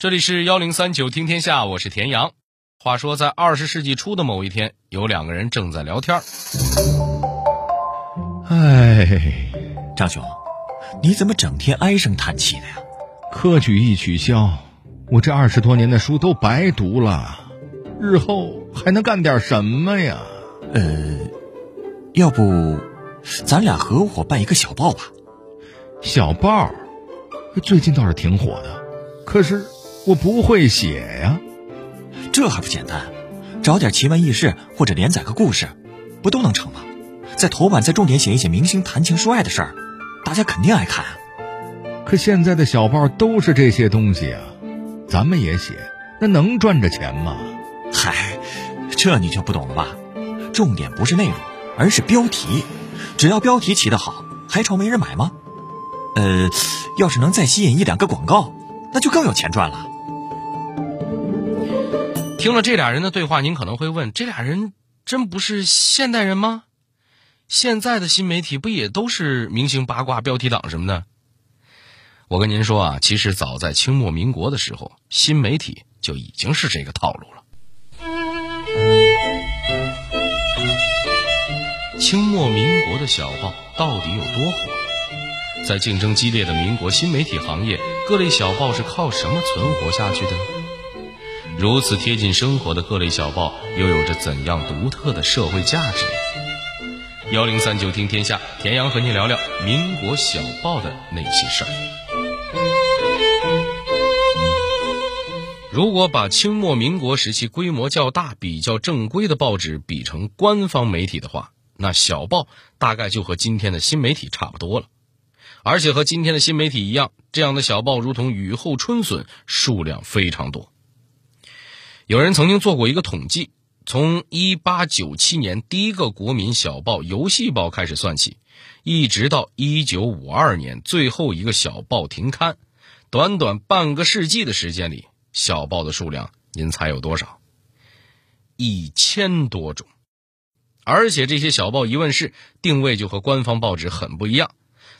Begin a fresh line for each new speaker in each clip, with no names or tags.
这里是幺零三九听天下，我是田阳。话说，在二十世纪初的某一天，有两个人正在聊天。
唉，
张兄，你怎么整天唉声叹气的呀？
科举一取消，我这二十多年的书都白读了，日后还能干点什么呀？
呃，要不，咱俩合伙办一个小报吧？
小报，最近倒是挺火的，可是我不会写呀。
这还不简单？找点奇闻异事或者连载个故事，不都能成吗？在头版再重点写一写明星谈情说爱的事儿，大家肯定爱看啊。
可现在的小报都是这些东西啊，咱们也写，那能赚着钱吗？
嗨，这你就不懂了吧？重点不是内容，而是标题。只要标题起得好，还愁没人买吗？呃，要是能再吸引一两个广告，那就更有钱赚了。
听了这俩人的对话，您可能会问：这俩人真不是现代人吗？现在的新媒体不也都是明星八卦、标题党什么的？我跟您说啊，其实早在清末民国的时候，新媒体就已经是这个套路了。清末民国的小报到底有多火？在竞争激烈的民国新媒体行业，各类小报是靠什么存活下去的？如此贴近生活的各类小报，又有着怎样独特的社会价值？幺零三九听天下，田阳和您聊聊民国小报的那些事儿。如果把清末民国时期规模较大、比较正规的报纸比成官方媒体的话，那小报大概就和今天的新媒体差不多了。而且和今天的新媒体一样，这样的小报如同雨后春笋，数量非常多。有人曾经做过一个统计。从一八九七年第一个国民小报《游戏报》开始算起，一直到一九五二年最后一个小报停刊，短短半个世纪的时间里，小报的数量，您猜有多少？一千多种。而且这些小报一问世，定位就和官方报纸很不一样，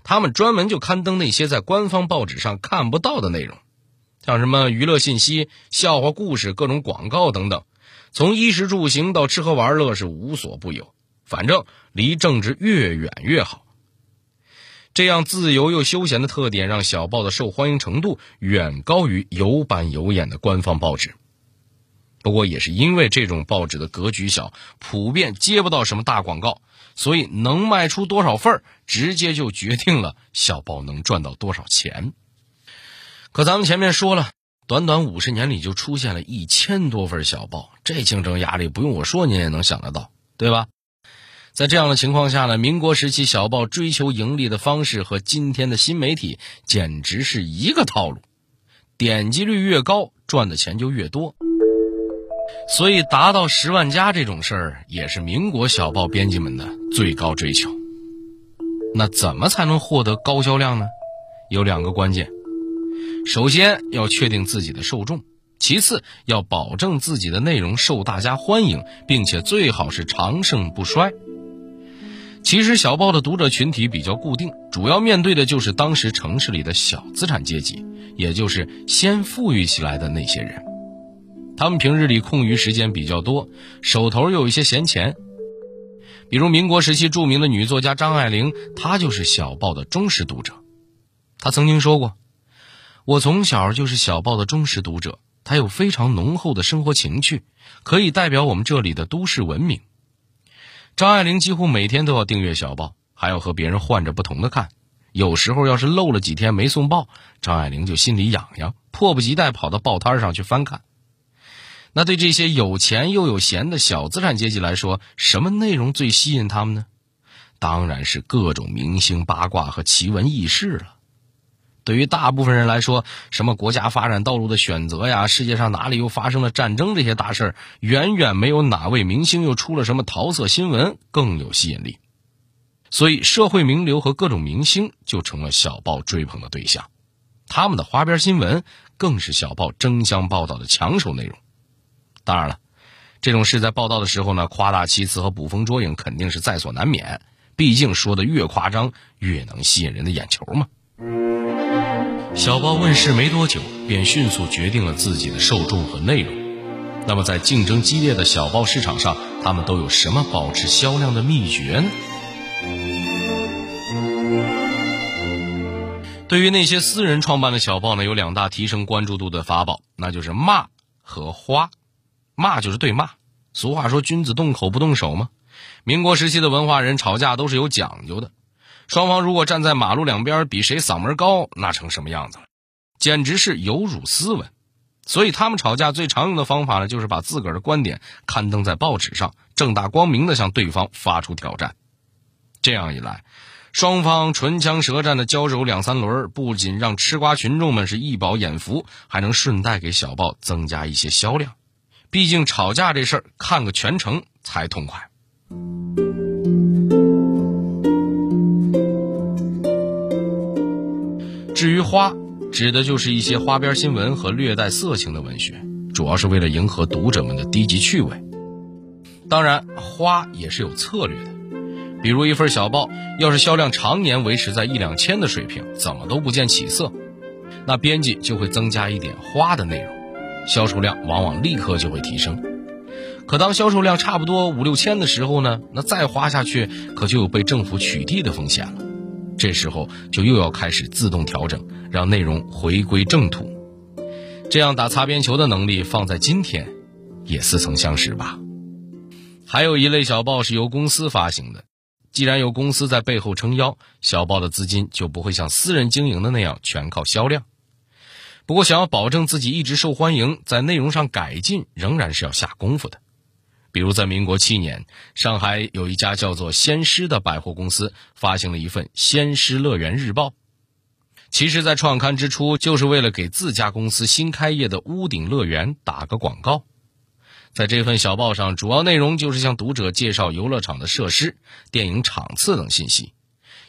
他们专门就刊登那些在官方报纸上看不到的内容，像什么娱乐信息、笑话故事、各种广告等等。从衣食住行到吃喝玩乐是无所不有，反正离政治越远越好。这样自由又休闲的特点，让小报的受欢迎程度远高于有板有眼的官方报纸。不过，也是因为这种报纸的格局小，普遍接不到什么大广告，所以能卖出多少份直接就决定了小报能赚到多少钱。可咱们前面说了。短短五十年里就出现了一千多份小报，这竞争压力不用我说，您也能想得到，对吧？在这样的情况下呢，民国时期小报追求盈利的方式和今天的新媒体简直是一个套路，点击率越高，赚的钱就越多。所以达到十万加这种事儿，也是民国小报编辑们的最高追求。那怎么才能获得高销量呢？有两个关键。首先要确定自己的受众，其次要保证自己的内容受大家欢迎，并且最好是长盛不衰。其实小报的读者群体比较固定，主要面对的就是当时城市里的小资产阶级，也就是先富裕起来的那些人。他们平日里空余时间比较多，手头又有一些闲钱。比如民国时期著名的女作家张爱玲，她就是小报的忠实读者。她曾经说过。我从小就是小报的忠实读者，她有非常浓厚的生活情趣，可以代表我们这里的都市文明。张爱玲几乎每天都要订阅小报，还要和别人换着不同的看。有时候要是漏了几天没送报，张爱玲就心里痒痒，迫不及待跑到报摊上去翻看。那对这些有钱又有闲的小资产阶级来说，什么内容最吸引他们呢？当然是各种明星八卦和奇闻异事了。对于大部分人来说，什么国家发展道路的选择呀，世界上哪里又发生了战争这些大事，远远没有哪位明星又出了什么桃色新闻更有吸引力。所以，社会名流和各种明星就成了小报追捧的对象，他们的花边新闻更是小报争相报道的抢手内容。当然了，这种事在报道的时候呢，夸大其词和捕风捉影肯定是在所难免，毕竟说的越夸张，越能吸引人的眼球嘛。小报问世没多久，便迅速决定了自己的受众和内容。那么，在竞争激烈的小报市场上，他们都有什么保持销量的秘诀呢？对于那些私人创办的小报呢，有两大提升关注度的法宝，那就是骂和花。骂就是对骂，俗话说“君子动口不动手”嘛。民国时期的文化人吵架都是有讲究的，双方如果站在马路两边比谁嗓门高，那成什么样子了？简直是有辱斯文。所以他们吵架最常用的方法呢，就是把自个儿的观点刊登在报纸上，正大光明的向对方发出挑战。这样一来，双方唇枪舌战的交手两三轮，不仅让吃瓜群众们是一饱眼福，还能顺带给小报增加一些销量。毕竟吵架这事儿，看个全程才痛快。至于花，指的就是一些花边新闻和略带色情的文学，主要是为了迎合读者们的低级趣味。当然，花也是有策略的，比如一份小报要是销量常年维持在一两千的水平，怎么都不见起色，那编辑就会增加一点花的内容，销售量往往立刻就会提升。可当销售量差不多五六千的时候呢，那再花下去可就有被政府取缔的风险了。这时候就又要开始自动调整，让内容回归正途。这样打擦边球的能力放在今天，也似曾相识吧。还有一类小报是由公司发行的，既然有公司在背后撑腰，小报的资金就不会像私人经营的那样全靠销量。不过，想要保证自己一直受欢迎，在内容上改进仍然是要下功夫的。比如，在民国七年，上海有一家叫做“仙狮”的百货公司发行了一份《仙狮乐园日报》。其实，在创刊之初，就是为了给自家公司新开业的屋顶乐园打个广告。在这份小报上，主要内容就是向读者介绍游乐场的设施、电影场次等信息，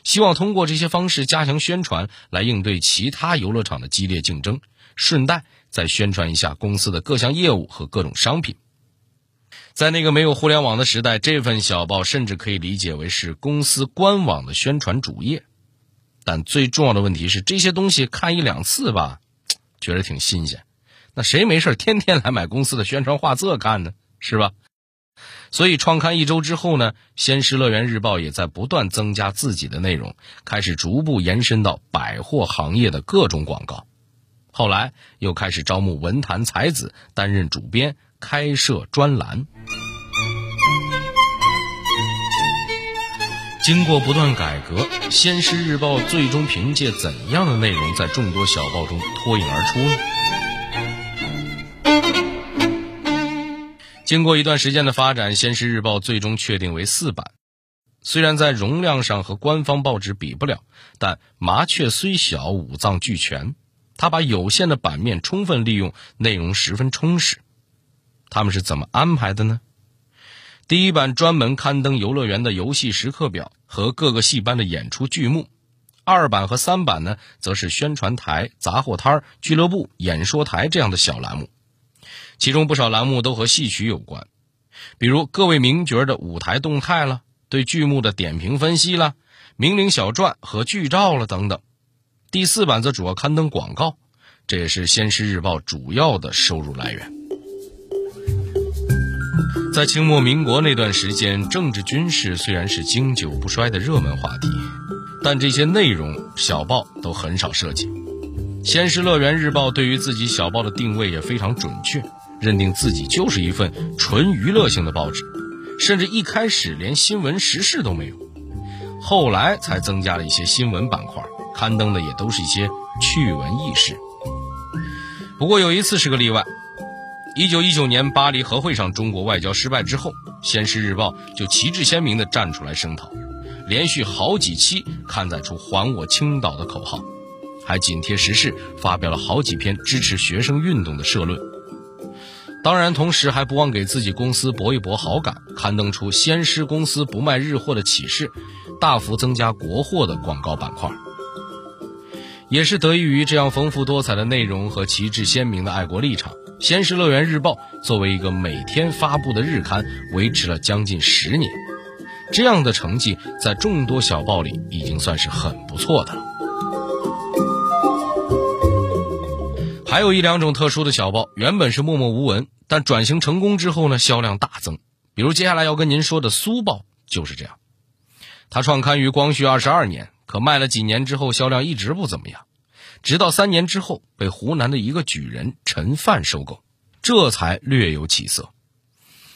希望通过这些方式加强宣传，来应对其他游乐场的激烈竞争，顺带再宣传一下公司的各项业务和各种商品。在那个没有互联网的时代，这份小报甚至可以理解为是公司官网的宣传主页。但最重要的问题是，这些东西看一两次吧，觉得挺新鲜。那谁没事天天来买公司的宣传画册看呢？是吧？所以创刊一周之后呢，仙狮乐园日报也在不断增加自己的内容，开始逐步延伸到百货行业的各种广告。后来又开始招募文坛才子担任主编。开设专栏，经过不断改革，《先师日报》最终凭借怎样的内容在众多小报中脱颖而出呢经过一段时间的发展，《先师日报》最终确定为四版。虽然在容量上和官方报纸比不了，但麻雀虽小，五脏俱全。它把有限的版面充分利用，内容十分充实。他们是怎么安排的呢？第一版专门刊登游乐园的游戏时刻表和各个戏班的演出剧目，二版和三版呢，则是宣传台、杂货摊、俱乐部、演说台这样的小栏目。其中不少栏目都和戏曲有关，比如各位名角的舞台动态了，对剧目的点评分析了，名伶小传和剧照了等等。第四版则主要刊登广告，这也是《先师日报》主要的收入来源。在清末民国那段时间，政治军事虽然是经久不衰的热门话题，但这些内容小报都很少涉及。先师乐园日报对于自己小报的定位也非常准确，认定自己就是一份纯娱乐性的报纸，甚至一开始连新闻时事都没有，后来才增加了一些新闻板块，刊登的也都是一些趣闻轶事。不过有一次是个例外。一九一九年巴黎和会上，中国外交失败之后，《先师日报》就旗帜鲜明地站出来声讨，连续好几期刊载出“还我青岛”的口号，还紧贴时事发表了好几篇支持学生运动的社论。当然，同时还不忘给自己公司博一博好感，刊登出“先师公司不卖日货的启示”，大幅增加国货的广告板块。也是得益于这样丰富多彩的内容和旗帜鲜明的爱国立场。《先是乐园日报》作为一个每天发布的日刊，维持了将近十年，这样的成绩在众多小报里已经算是很不错的了。还有一两种特殊的小报，原本是默默无闻，但转型成功之后呢，销量大增。比如接下来要跟您说的《苏报》就是这样。它创刊于光绪二十二年，可卖了几年之后，销量一直不怎么样，直到三年之后被湖南的一个举人陈范收购，这才略有起色。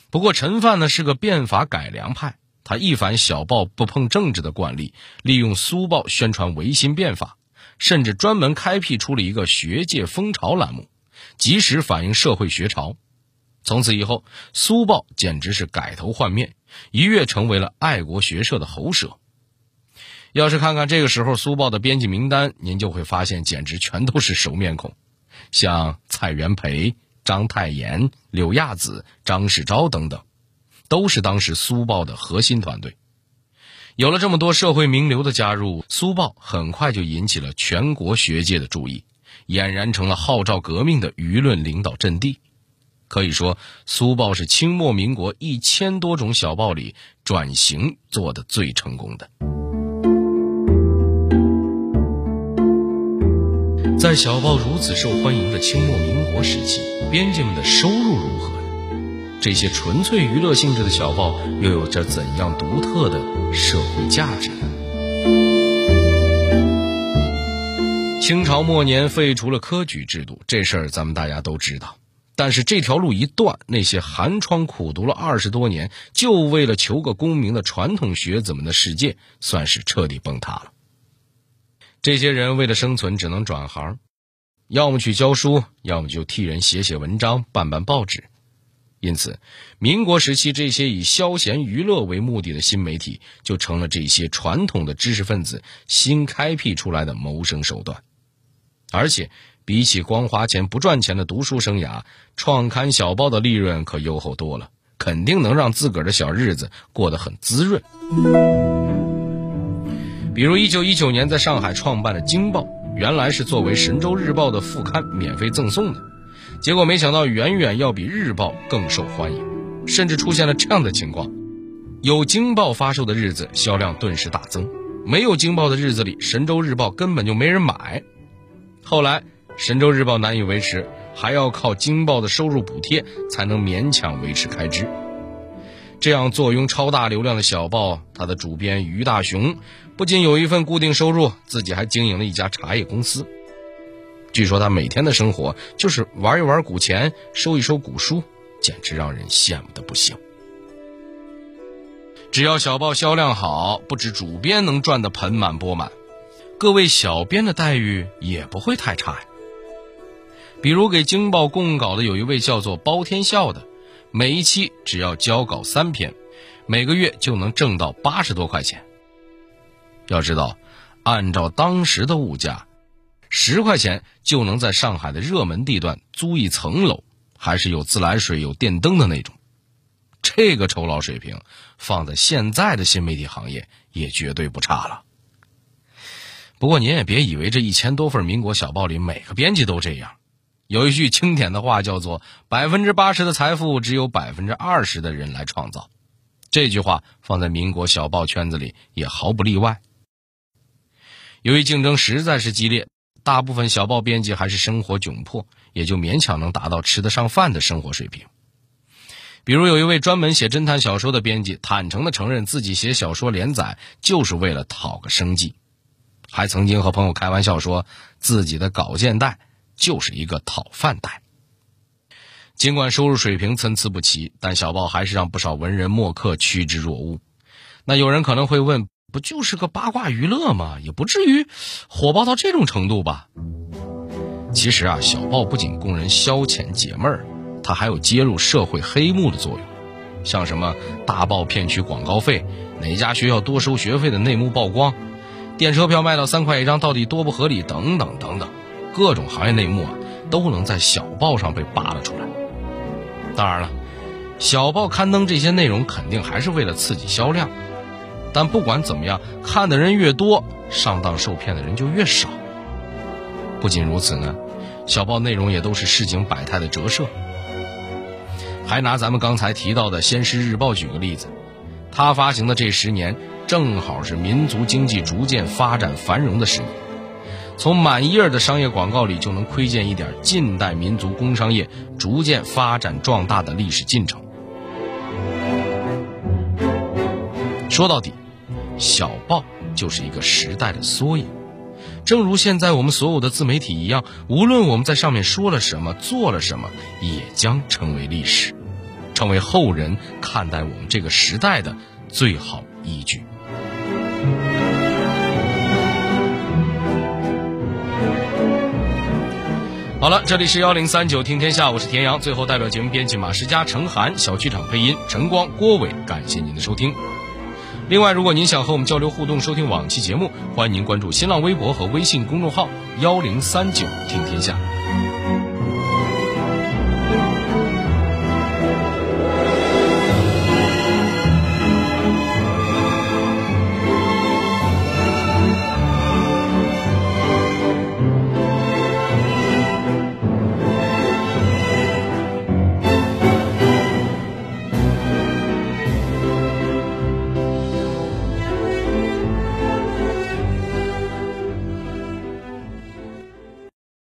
不过陈范呢是个变法改良派，他一反小报不碰政治的惯例，利用《苏报》宣传维新变法。甚至专门开辟出了一个学界风潮栏目，及时反映社会学潮。从此以后，《苏报》简直是改头换面，一跃成为了爱国学社的喉舌。要是看看这个时候《苏报》的编辑名单，您就会发现，简直全都是熟面孔，像蔡元培、章太炎、柳亚子、张世钊等等，都是当时《苏报》的核心团队。有了这么多社会名流的加入，《苏报》很快就引起了全国学界的注意，俨然成了号召革命的舆论领导阵地。可以说，《苏报》是清末民国一千多种小报里转型做的最成功的。在小报如此受欢迎的清末民国时期，编辑们的收入如何？这些纯粹娱乐性质的小报又有着怎样独特的社会价值呢？清朝末年废除了科举制度，这事儿咱们大家都知道。但是这条路一断，那些寒窗苦读了二十多年，就为了求个功名的传统学子们的世界，算是彻底崩塌了。这些人为了生存，只能转行，要么去教书，要么就替人写写文章，办办报纸。因此，民国时期这些以消闲娱乐为目的的新媒体，就成了这些传统的知识分子新开辟出来的谋生手段。而且，比起光花钱不赚钱的读书生涯，创刊小报的利润可优厚多了，肯定能让自个儿的小日子过得很滋润。比如，一九一九年在上海创办的《京报》，原来是作为《神州日报》的副刊免费赠送的。结果没想到，远远要比日报更受欢迎，甚至出现了这样的情况：有京报发售的日子，销量顿时大增；没有京报的日子里，神州日报根本就没人买。后来，神州日报难以维持，还要靠京报的收入补贴才能勉强维持开支。这样坐拥超大流量的小报，它的主编于大雄不仅有一份固定收入，自己还经营了一家茶叶公司。据说他每天的生活就是玩一玩古钱，收一收古书，简直让人羡慕的不行。只要小报销量好，不止主编能赚得盆满钵满，各位小编的待遇也不会太差呀。比如给《京报》供稿的有一位叫做包天笑的，每一期只要交稿三篇，每个月就能挣到八十多块钱。要知道，按照当时的物价。十块钱就能在上海的热门地段租一层楼，还是有自来水、有电灯的那种。这个酬劳水平，放在现在的新媒体行业也绝对不差了。不过您也别以为这一千多份民国小报里每个编辑都这样。有一句经典的话叫做“百分之八十的财富只有百分之二十的人来创造”，这句话放在民国小报圈子里也毫不例外。由于竞争实在是激烈。大部分小报编辑还是生活窘迫，也就勉强能达到吃得上饭的生活水平。比如有一位专门写侦探小说的编辑，坦诚地承认自己写小说连载就是为了讨个生计，还曾经和朋友开玩笑说自己的稿件袋就是一个讨饭袋。尽管收入水平参差不齐，但小报还是让不少文人墨客趋之若鹜。那有人可能会问。不就是个八卦娱乐吗？也不至于火爆到这种程度吧。其实啊，小报不仅供人消遣解闷儿，它还有揭露社会黑幕的作用。像什么大报骗取广告费、哪家学校多收学费的内幕曝光、电车票卖到三块一张到底多不合理等等等等，各种行业内幕啊，都能在小报上被扒了出来。当然了，小报刊登这些内容肯定还是为了刺激销量。但不管怎么样，看的人越多，上当受骗的人就越少。不仅如此呢，小报内容也都是市井百态的折射。还拿咱们刚才提到的《先师日报》举个例子，它发行的这十年正好是民族经济逐渐发展繁荣的十年，从满页的商业广告里就能窥见一点近代民族工商业逐渐发展壮大的历史进程。说到底，小报就是一个时代的缩影。正如现在我们所有的自媒体一样，无论我们在上面说了什么、做了什么，也将成为历史，成为后人看待我们这个时代的最好依据。好了，这里是幺零三九听天下，我是田阳。最后，代表节目编辑马世佳、程涵，小剧场配音陈光、郭伟，感谢您的收听。另外，如果您想和我们交流互动、收听往期节目，欢迎您关注新浪微博和微信公众号“幺零三九听天下”。